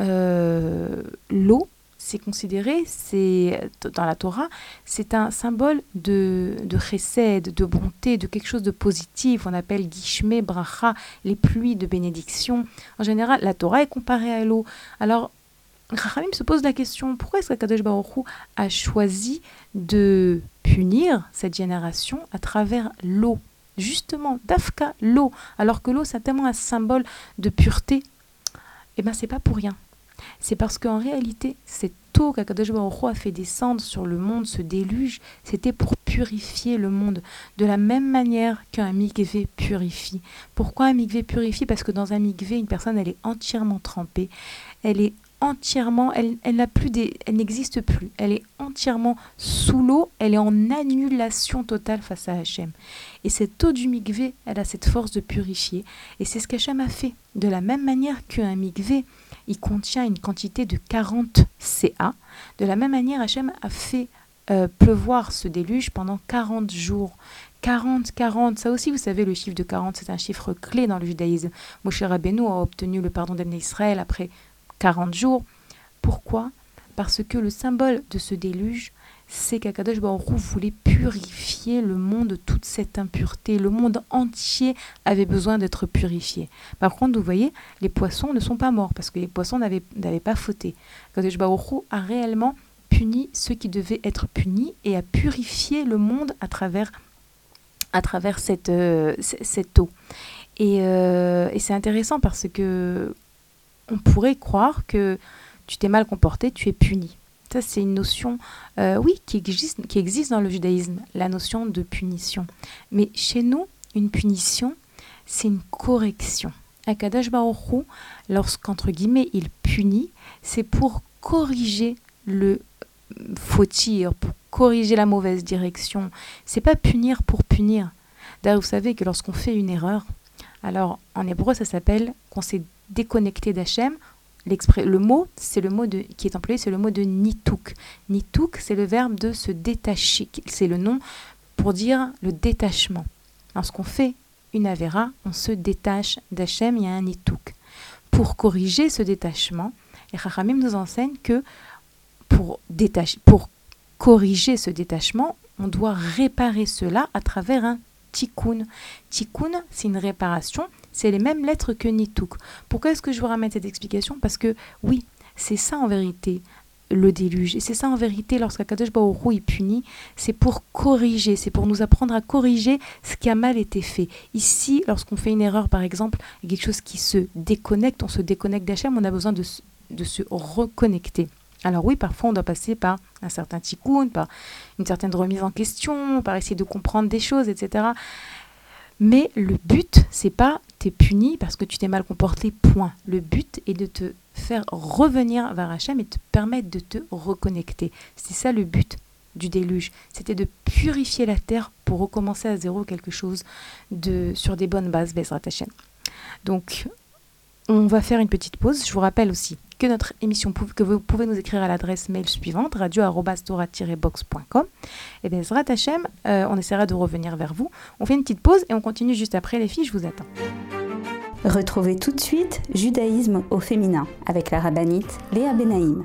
euh, l'eau, c'est considéré, c'est dans la Torah, c'est un symbole de, de de bonté, de quelque chose de positif. On appelle gishme, bracha, les pluies de bénédiction. En général, la Torah est comparée à l'eau. Alors, Rachamim se pose la question pourquoi est-ce qu'Akadosh a choisi de punir cette génération à travers l'eau? Justement, Dafka, l'eau, alors que l'eau c'est tellement un symbole de pureté. Eh bien, c'est pas pour rien. C'est parce qu'en réalité, cette eau qu'Akadosh Baruch a fait descendre sur le monde, ce déluge, c'était pour purifier le monde, de la même manière qu'un mikvé purifie. Pourquoi un mikvé purifie? Parce que dans un mikvé, une personne, elle est entièrement trempée, elle est entièrement, elle, n'a plus elle n'existe plus. Elle est entièrement sous l'eau, elle est en annulation totale face à Hachem. Et cette eau du mikvé, elle a cette force de purifier. Et c'est ce qu'Hachem a fait. De la même manière qu'un mikvé, il contient une quantité de 40 CA. De la même manière, Hachem a fait euh, pleuvoir ce déluge pendant 40 jours. 40, 40, ça aussi vous savez, le chiffre de 40, c'est un chiffre clé dans le judaïsme. Moshe Rabbeinu a obtenu le pardon d'Ebné Israël après 40 jours. Pourquoi? Parce que le symbole de ce déluge, c'est qu'Akadosh Baruch voulait purifier le monde de toute cette impureté. Le monde entier avait besoin d'être purifié. Par contre, vous voyez, les poissons ne sont pas morts parce que les poissons n'avaient pas fauté. Akadosh Baruch a réellement puni ceux qui devaient être punis et a purifié le monde à travers, à travers cette, euh, cette eau. Euh, et c'est intéressant parce que on pourrait croire que tu t'es mal comporté, tu es puni. Ça, c'est une notion, euh, oui, qui existe, qui existe dans le judaïsme, la notion de punition. Mais chez nous, une punition, c'est une correction. Akadash Baruch lorsqu'entre guillemets il punit, c'est pour corriger le fautir, pour corriger la mauvaise direction. C'est pas punir pour punir. D'ailleurs, vous savez que lorsqu'on fait une erreur, alors en hébreu ça s'appelle qu'on s'est déconnecté d'Hachem. Le mot, c'est le mot de, qui est employé, c'est le mot de nituk. Nituk, c'est le verbe de se détacher. C'est le nom pour dire le détachement. Lorsqu'on fait une avéra, on se détache d'Hachem, il y a un nituk. Pour corriger ce détachement, les Chachamim nous enseignent que pour, détacher, pour corriger ce détachement, on doit réparer cela à travers un tikkun. Tikkun, c'est une réparation, c'est les mêmes lettres que nituk. Pourquoi est-ce que je vous ramène cette explication? Parce que oui, c'est ça en vérité le déluge. Et c'est ça en vérité, lorsqu'Akadosh Baruch est puni, c'est pour corriger, c'est pour nous apprendre à corriger ce qui a mal été fait. Ici, lorsqu'on fait une erreur, par exemple, quelque chose qui se déconnecte, on se déconnecte d'Hachem, on a besoin de, de se reconnecter. Alors oui, parfois on doit passer par un certain tikkun, par une certaine remise en question, par essayer de comprendre des choses, etc. Mais le but, c'est pas t'es puni parce que tu t'es mal comporté, point. Le but est de te faire revenir vers Hachem et te permettre de te reconnecter. C'est ça le but du déluge. C'était de purifier la terre pour recommencer à zéro quelque chose de, sur des bonnes bases, Bezrat Hachem. Donc, on va faire une petite pause. Je vous rappelle aussi que notre émission, que vous pouvez nous écrire à l'adresse mail suivante, radio-box.com. Et bien, Zrat Hachem, euh, on essaiera de revenir vers vous. On fait une petite pause et on continue juste après. Les filles, je vous attends. Retrouvez tout de suite Judaïsme au féminin avec la rabbinite Léa Benaïm.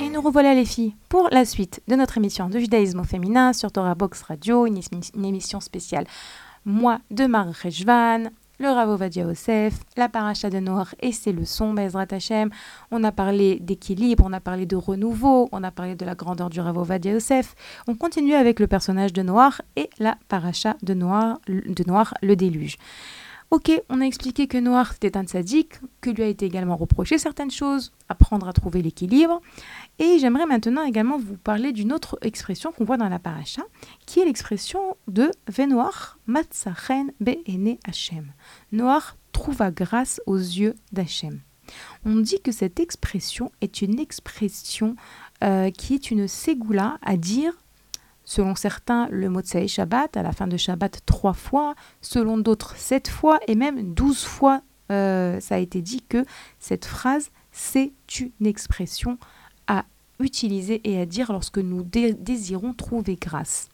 Et nous revoilà les filles pour la suite de notre émission de judaïsme au féminin sur Torah Box Radio, une, émission spéciale Moi de Marc Rejvan, le Rav Ovadia Yosef, la paracha de Noir et ses leçons, Bezrat Hashem. On a parlé d'équilibre, on a parlé de renouveau, on a parlé de la grandeur du Rav Ovadia Yosef. On continue avec le personnage de Noir et la paracha de Noir, de Noir le déluge. Ok, on a expliqué que Noir était un sadique, que lui a été également reproché certaines choses, apprendre à trouver l'équilibre. Et j'aimerais maintenant également vous parler d'une autre expression qu'on voit dans la paracha, qui est l'expression de Venoir Matzachen Be'ene Hashem. Noir trouva grâce aux yeux d'Hachem. On dit que cette expression est une expression euh, qui est une ségoula à dire Selon certains, le mot de Shabbat, à la fin de Shabbat, trois fois, selon d'autres, sept fois, et même douze fois, euh, ça a été dit que cette phrase, c'est une expression utiliser et à dire lorsque nous désirons trouver grâce.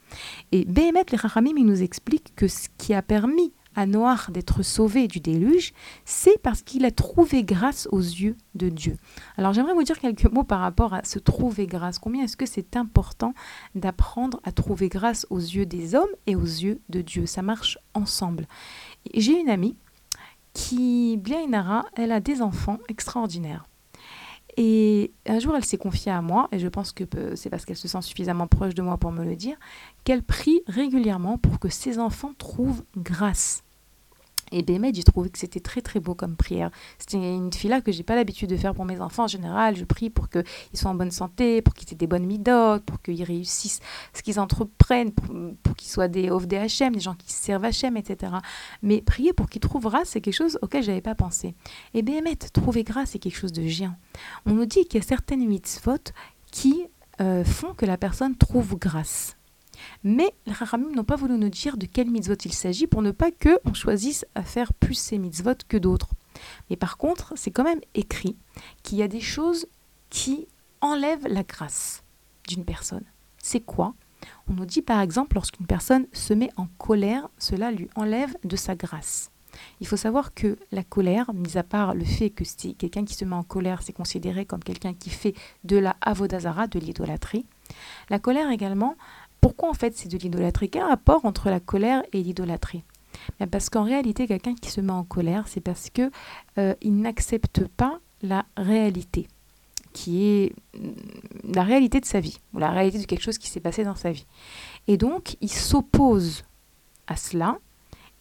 Et Behemet, les Rachamim, il nous explique que ce qui a permis à Noir d'être sauvé du déluge, c'est parce qu'il a trouvé grâce aux yeux de Dieu. Alors j'aimerais vous dire quelques mots par rapport à se trouver grâce. Combien est-ce que c'est important d'apprendre à trouver grâce aux yeux des hommes et aux yeux de Dieu? Ça marche ensemble. J'ai une amie qui, bien Inara, elle a des enfants extraordinaires. Et un jour, elle s'est confiée à moi, et je pense que c'est parce qu'elle se sent suffisamment proche de moi pour me le dire, qu'elle prie régulièrement pour que ses enfants trouvent grâce. Et Bémed, j'ai trouvé que c'était très très beau comme prière. C'était une fille-là que j'ai pas l'habitude de faire pour mes enfants en général. Je prie pour qu'ils soient en bonne santé, pour qu'ils aient des bonnes midotes, pour qu'ils réussissent ce qu'ils entreprennent, pour, qu'ils soient des HM, des gens qui servent HM, etc. Mais prier pour qu'ils trouvent grâce, c'est quelque chose auquel j'avais pas pensé. Et Bémet, trouver grâce, c'est quelque chose de géant. On nous dit qu'il y a certaines mitzvot qui euh, font que la personne trouve grâce. Mais les Rahamim n'ont pas voulu nous dire de quel mitzvot il s'agit pour ne pas que on choisisse à faire plus ces mitzvot que d'autres. Mais par contre, c'est quand même écrit qu'il y a des choses qui enlèvent la grâce d'une personne. C'est quoi? On nous dit par exemple lorsqu'une personne se met en colère, cela lui enlève de sa grâce. Il faut savoir que la colère, mis à part le fait que si quelqu'un qui se met en colère, c'est considéré comme quelqu'un qui fait de la avodazara, de l'idolâtrie. La colère également, pourquoi en fait c'est de l'idolâtrie? Quel rapport entre la colère et l'idolâtrie? Parce qu'en réalité, quelqu'un qui se met en colère, c'est parce que euh, il n'accepte pas la réalité, qui est mm, la réalité de sa vie, ou la réalité de quelque chose qui s'est passé dans sa vie. Et donc, il s'oppose à cela,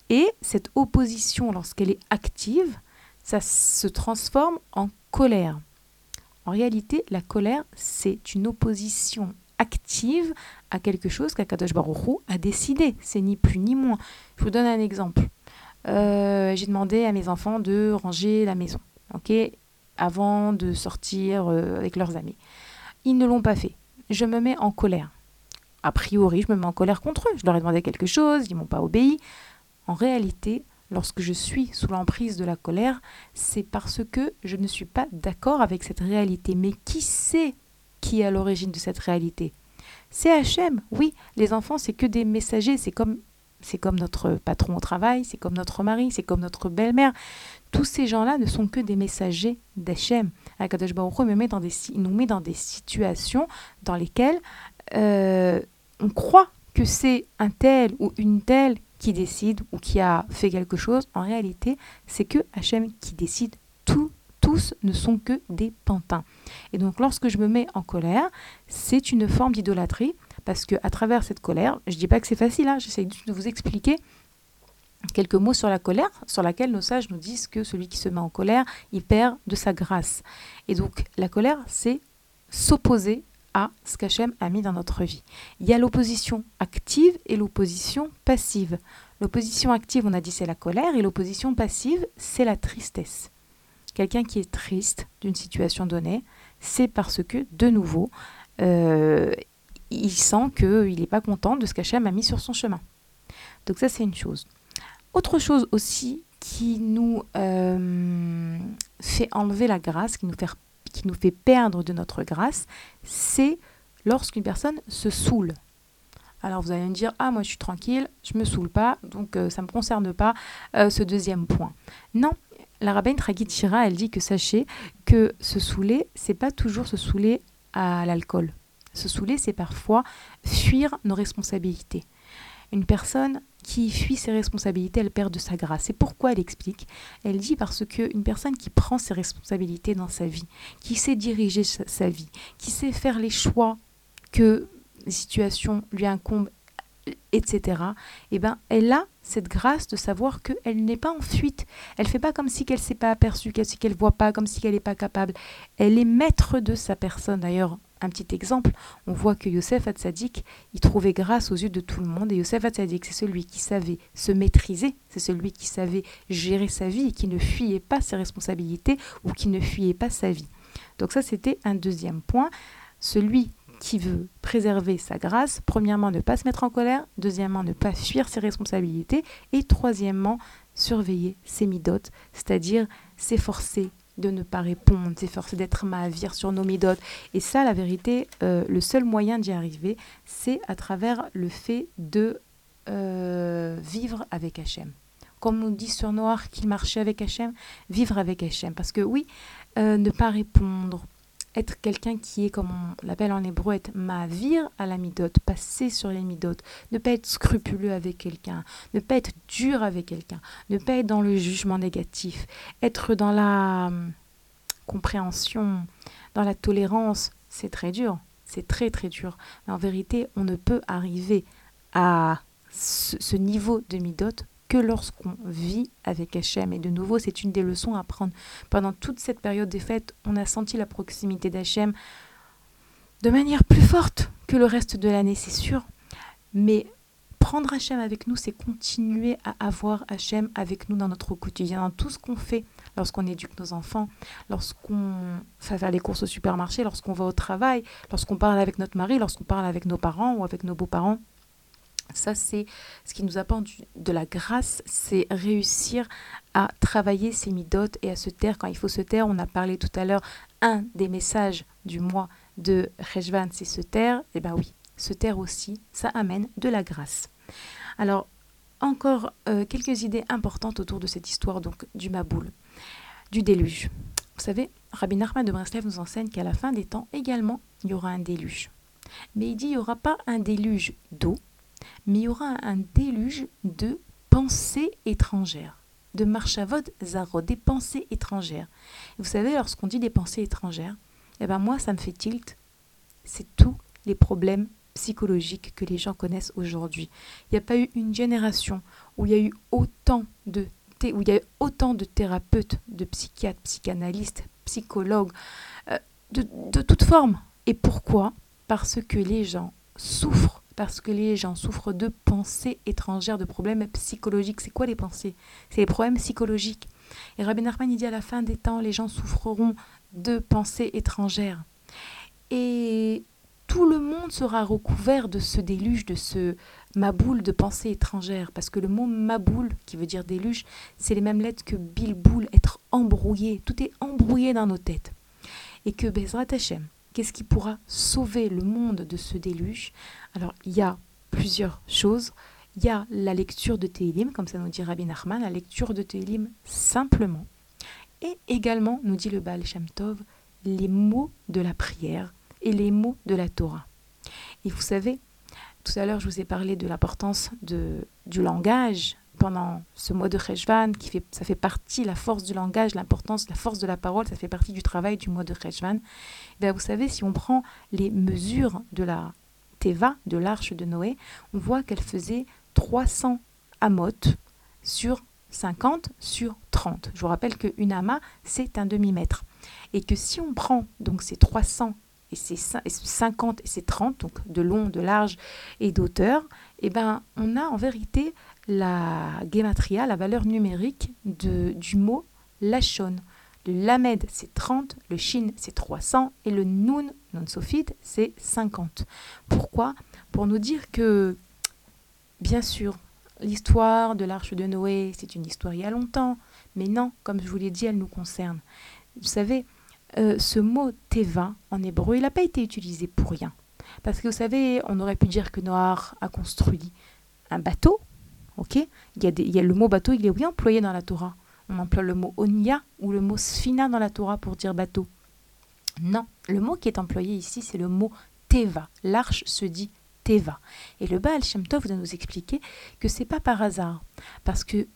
et cette opposition, lorsqu'elle est active, ça se transforme en colère. En réalité, la colère, c'est une opposition active à quelque chose qu'Akadosh Baruch a décidé. C'est ni plus ni moins. Je vous donne un exemple. Euh, j'ai demandé à mes enfants de ranger la maison, ok, avant de sortir euh, avec leurs amis. Ils ne l'ont pas fait. Je me mets en colère. A priori, je me mets en colère contre eux. Je leur ai demandé quelque chose, ils m'ont pas obéi. En réalité, lorsque je suis sous l'emprise de la colère, c'est parce que je ne suis pas d'accord avec cette réalité. Mais qui sait qui est à l'origine de cette réalité C'est Hachem. Oui, les enfants, c'est que des messagers. C'est comme, c'est comme notre patron au travail, c'est comme notre mari, c'est comme notre belle-mère. Tous ces gens-là ne sont que des messagers d'Hachem. Nous met dans des situations dans lesquelles euh, on croit que c'est un tel ou une telle qui décide ou qui a fait quelque chose. En réalité, c'est que Hachem qui décide. Tout, tous ne sont que des pantins. Et donc, lorsque je me mets en colère, c'est une forme d'idolâtrie parce que à travers cette colère, je dis pas que c'est facile, hein, j'essaie de vous expliquer quelques mots sur la colère, sur laquelle nos sages nous disent que celui qui se met en colère, il perd de sa grâce. Et donc, la colère, c'est s'opposer à ce qu'Hachem a mis dans notre vie. Il y a l'opposition active et l'opposition passive. L'opposition active, on a dit, c'est la colère, et l'opposition passive, c'est la tristesse. Quelqu'un qui est triste d'une situation donnée, c'est parce que, de nouveau, euh, il sent qu'il n'est pas content de ce qu'Hachem a mis sur son chemin. Donc ça, c'est une chose. Autre chose aussi qui nous euh, fait enlever la grâce, qui nous fait perdre de notre grâce, c'est lorsqu'une personne se saoule. Alors vous allez me dire, ah moi je suis tranquille, je me saoule pas, donc euh, ça ne me concerne pas ce deuxième point. Non, la rabbin Tragit Shira, elle dit que sachez que se saouler, c'est pas toujours se saouler à l'alcool. Se saouler, c'est parfois fuir nos responsabilités. Une personne qui fuit ses responsabilités, elle perd de sa grâce. Et pourquoi elle explique Elle dit parce qu'une personne qui prend ses responsabilités dans sa vie, qui sait diriger sa, vie, qui sait faire les choix que les situations lui incombent, etc., eh ben, elle a cette grâce de savoir qu'elle n'est pas en fuite. Elle fait pas comme si qu'elle s'est pas aperçue, qu'elle qu'elle voit pas, comme si qu'elle n'est pas capable. Elle est maître de sa personne. D'ailleurs, un petit exemple, on voit que Yosef Hatzadik, il trouvait grâce aux yeux de tout le monde. Et Yosef Hatzadik, c'est celui qui savait se maîtriser, c'est celui qui savait gérer sa vie et qui ne fuyait pas ses responsabilités ou qui ne fuyait pas sa vie. Donc ça, c'était un deuxième point. Celui qui veut préserver sa grâce, premièrement, ne pas se mettre en colère, deuxièmement, ne pas fuir ses responsabilités, et troisièmement, surveiller ses midotes, c'est-à-dire s'efforcer de ne pas répondre, s'efforcer d'être mavir sur nos midotes. Et ça, la vérité, euh, le seul moyen d'y arriver, c'est à travers le fait de euh, vivre avec Hachem. Comme on dit sur Noir qu'il marchait avec Hachem, vivre avec Hachem. Parce que oui, euh, ne pas répondre, être quelqu'un qui est, comme on l'appelle en hébreu, être mavir à la midote, passer sur les midotes, ne pas être scrupuleux avec quelqu'un, ne pas être dur avec quelqu'un, ne pas être dans le jugement négatif, être dans la hum, compréhension, dans la tolérance, c'est très dur, c'est très très dur. Mais en vérité, on ne peut arriver à ce, ce niveau de midote que lorsqu'on vit avec Hachem. Et de nouveau, c'est une des leçons à prendre. Pendant toute cette période des fêtes, on a senti la proximité d'Hachem de manière plus forte que le reste de l'année, c'est sûr. Mais prendre Hachem avec nous, c'est continuer à avoir Hachem avec nous dans notre quotidien, dans tout ce qu'on fait, lorsqu'on éduque nos enfants, lorsqu'on fait faire les courses au supermarché, lorsqu'on va au travail, lorsqu'on parle avec notre mari, lorsqu'on parle avec nos parents ou avec nos beaux-parents. Ça, c'est ce qui nous apporte de la grâce, c'est réussir à travailler ses midotes et à se taire quand il faut se taire. On a parlé tout à l'heure, un des messages du mois de Rejvan, c'est se taire. Eh bien oui, se taire aussi, ça amène de la grâce. Alors, encore euh, quelques idées importantes autour de cette histoire donc du Maboul, du déluge. Vous savez, Rabbi Nachman de Breslev nous enseigne qu'à la fin des temps également, il y aura un déluge. Mais il dit il n'y aura pas un déluge d'eau, mais il y aura un déluge de pensées étrangères, de marchavod zaro, des pensées étrangères. vous savez, lorsqu'on dit des pensées étrangères, eh ben moi, ça me fait tilt. C'est tous les problèmes psychologiques que les gens connaissent aujourd'hui. Il n'y a pas eu une génération où il y a eu autant de où il y a autant de thérapeutes, de psychiatres, psychanalystes, psychologues, euh, de, de toute forme. Et pourquoi? Parce que les gens souffrent parce que les gens souffrent de pensées étrangères, de problèmes psychologiques. C'est quoi les pensées? C'est les problèmes psychologiques. Et Rabbi Nachman, il dit à la fin des temps, les gens souffreront de pensées étrangères. Et tout le monde sera recouvert de ce déluge, de ce maboule de pensées étrangères. Parce que le mot maboule, qui veut dire déluge, c'est les mêmes lettres que bilboul, être embrouillé. Tout est embrouillé dans nos têtes. Et que Bezrat Hashem, Qu'est-ce qui pourra sauver le monde de ce déluge? Alors, il y a plusieurs choses. Il y a la lecture de Télim, comme ça nous dit Rabbi Nachman, la lecture de Télim simplement. Et également, nous dit le Baal Shem Tov, les mots de la prière et les mots de la Torah. Et vous savez, tout à l'heure, je vous ai parlé de l'importance du langage pendant ce mois de Rejvan, qui fait, ça fait partie, la force du langage, l'importance, la force de la parole, ça fait partie du travail du mois de Rejvan. Eh vous savez, si on prend les mesures de la Teva, de l'arche de Noé, on voit qu'elle faisait 300 amotes sur 50 sur 30. Je vous rappelle qu'une ama, c'est un demi-mètre. Et que si on prend donc ces 300 et ces 50 et ces 30, donc de long, de large et d'auteur, eh ben, on a en vérité la gematria, la valeur numérique de, du mot lachon. Le lamed, c'est 30, le shin, c'est 300, et le nun, non sophite, c'est 50. Pourquoi? Pour nous dire que, bien sûr, l'histoire de l'arche de Noé, c'est une histoire il y a longtemps, mais non, comme je vous l'ai dit, elle nous concerne. Vous savez, euh, ce mot teva, en hébreu, il n'a pas été utilisé pour rien. Parce que vous savez, on aurait pu dire que Noir a construit un bateau, Ok? Il y, a il y a le mot bateau, il est oui employé dans la Torah. On emploie le mot onia ou le mot sfina dans la Torah pour dire bateau. Non, le mot qui est employé ici, c'est le mot teva. L'arche se dit teva. Et le Baal Shem Tov va nous expliquer que c'est pas par hasard, parce que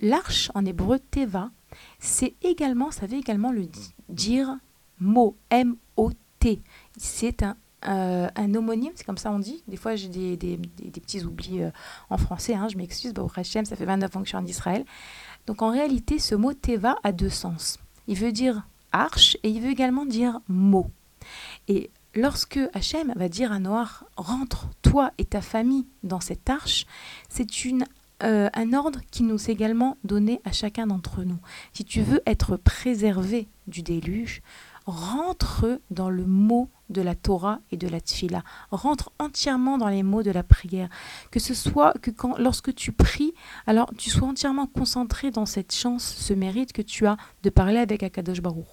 l'arche en hébreu teva, c'est également, ça veut également le dire mot M-O-T. C'est un euh, un homonyme, c'est comme ça on dit. Des fois, j'ai des, des, petits oublis euh, en français, hein, je m'excuse. Bah, Hachem, ça fait 29 ans que je suis en Israël. Donc en réalité, ce mot Teva a deux sens. Il veut dire arche et il veut également dire mot. Et lorsque Hachem va dire à Noir Rentre, toi et ta famille, dans cette arche, c'est une euh, un ordre qui nous est également donné à chacun d'entre nous. Si tu veux être préservé du déluge, rentre dans le mot de la Torah et de la Tfila. Rentre entièrement dans les mots de la prière. Que ce soit que lorsque tu pries, alors tu sois entièrement concentré dans cette chance, ce mérite que tu as de parler avec Akadosh Baruch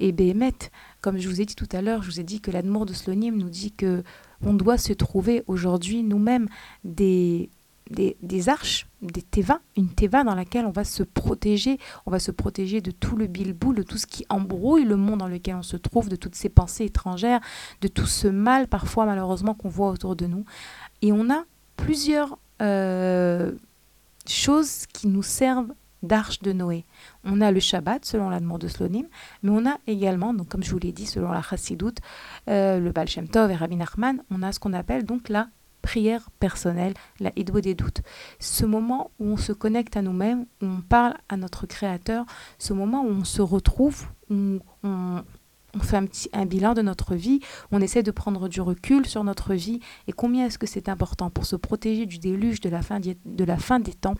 Et Béhémet, comme je vous ai dit tout à l'heure, je vous ai dit que l'Admour de Slonim nous dit que on doit se trouver aujourd'hui nous-mêmes des des, arches, des teva, une teva dans laquelle on va se protéger, on va se protéger de tout le bilboul, de tout ce qui embrouille le monde dans lequel on se trouve, de toutes ces pensées étrangères, de tout ce mal parfois malheureusement qu'on voit autour de nous. Et on a plusieurs euh, choses qui nous servent d'arche de Noé. On a le Shabbat selon la demande de Slonim, mais on a également, donc comme je vous l'ai dit, selon la Chassidoute, euh, le Baal Shem Tov et Rabbi Nachman, on a ce qu'on appelle donc la prière personnelle, la Hidbo des doutes. Ce moment où on se connecte à nous-mêmes, où on parle à notre Créateur, ce moment où on se retrouve, où on, fait un, un bilan de notre vie, on essaie de prendre du recul sur notre vie et combien est-ce que c'est important pour se protéger du déluge de la fin, de la fin des temps,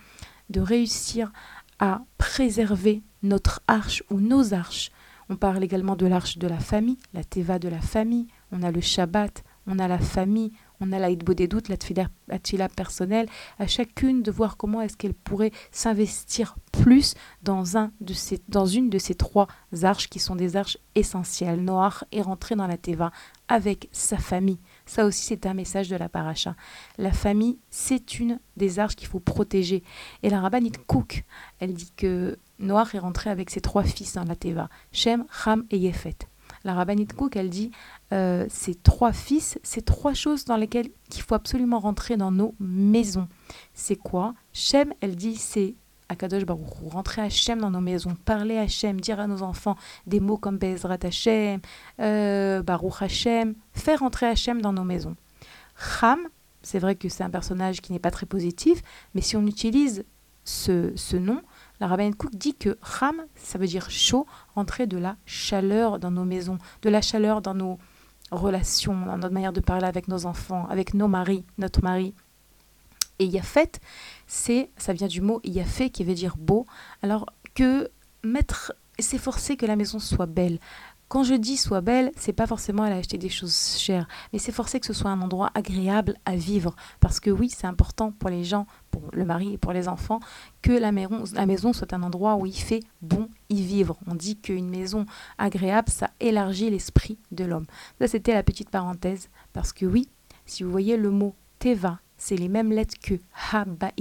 de réussir à préserver notre arche ou nos arches. On parle également de l'arche de la famille, la teva de la famille, on a le Shabbat, on a la famille, on a la des doutes, la tfila personnelle, à chacune de voir comment est-ce qu'elle pourrait s'investir plus dans, un de ces, dans une de ces trois arches qui sont des arches essentielles. Noir est rentré dans la Teva avec sa famille. Ça aussi, c'est un message de la paracha. La famille, c'est une des arches qu'il faut protéger. Et la rabbinite Cook, elle dit que Noir est rentré avec ses trois fils dans la Teva, Shem, Ham et Yefet. La rabbinite Cook, elle dit euh, ces trois fils, c'est trois choses dans lesquelles il faut absolument rentrer dans nos maisons. C'est quoi? Shem, elle dit, c'est Akadosh Baruch rentrer Hachem dans nos maisons, parler Hachem, dire à nos enfants des mots comme Bezrat Hachem, euh, Baruch Hachem, faire rentrer Hachem dans nos maisons. Ham, c'est vrai que c'est un personnage qui n'est pas très positif, mais si on utilise ce, ce nom, la rabbin Cook dit que Ham, ça veut dire chaud, rentrer de la chaleur dans nos maisons, de la chaleur dans nos relations, dans notre manière de parler avec nos enfants, avec nos maris, notre mari. Et Yafet, c'est, ça vient du mot Yafé qui veut dire beau, alors que mettre, s'efforcer que la maison soit belle. Quand je dis soit belle, c'est pas forcément aller acheter des choses chères, mais c'est forcer que ce soit un endroit agréable à vivre. Parce que oui, c'est important pour les gens, pour le mari et pour les enfants, que la maison, la maison soit un endroit où il fait bon y vivre. On dit qu'une maison agréable, ça élargit l'esprit de l'homme. Ça, c'était la petite parenthèse. Parce que oui, si vous voyez le mot Teva, c'est les mêmes lettres que Habait,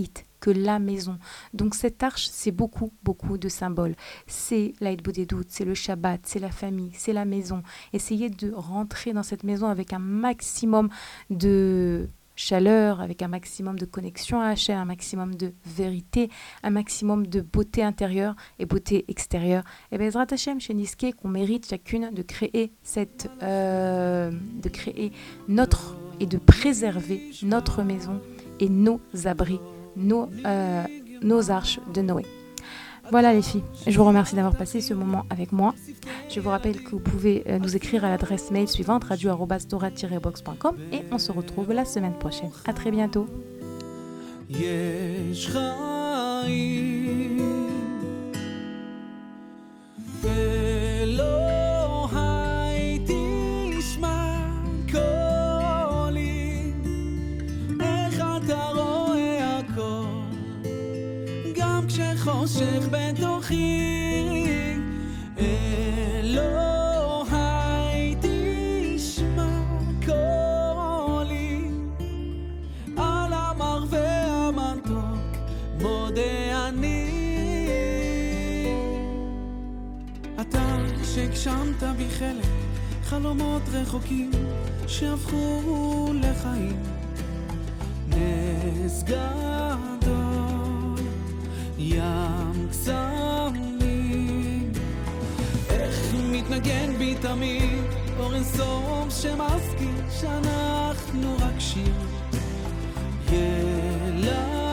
que la maison. Donc cette arche, c'est beaucoup, beaucoup de symboles. C'est l'Aïd c'est le Shabbat, c'est la famille, c'est la maison. Essayez de rentrer dans cette maison avec un maximum de chaleur, avec un maximum de connexion à Hachem, un maximum de vérité, un maximum de beauté intérieure et beauté extérieure. Et bien, Ezrat Hachem, chez Niske, qu'on mérite chacune de créer cette, euh, de créer notre et de préserver notre maison et nos abris, nos, euh, nos arches de Noé. Voilà les filles, je vous remercie d'avoir passé ce moment avec moi. Je vous rappelle que vous pouvez euh, nous écrire à l'adresse mail suivante radio-box.com et on se retrouve la semaine prochaine. À très bientôt. חושך בתוכי שהגשמת בי חלק חלומות רחוקים שהפכו לחיים. נס ים קסמים איך מתנגן בי תמיד אור אינסוף שמזכיר שאנחנו רק שיר. גם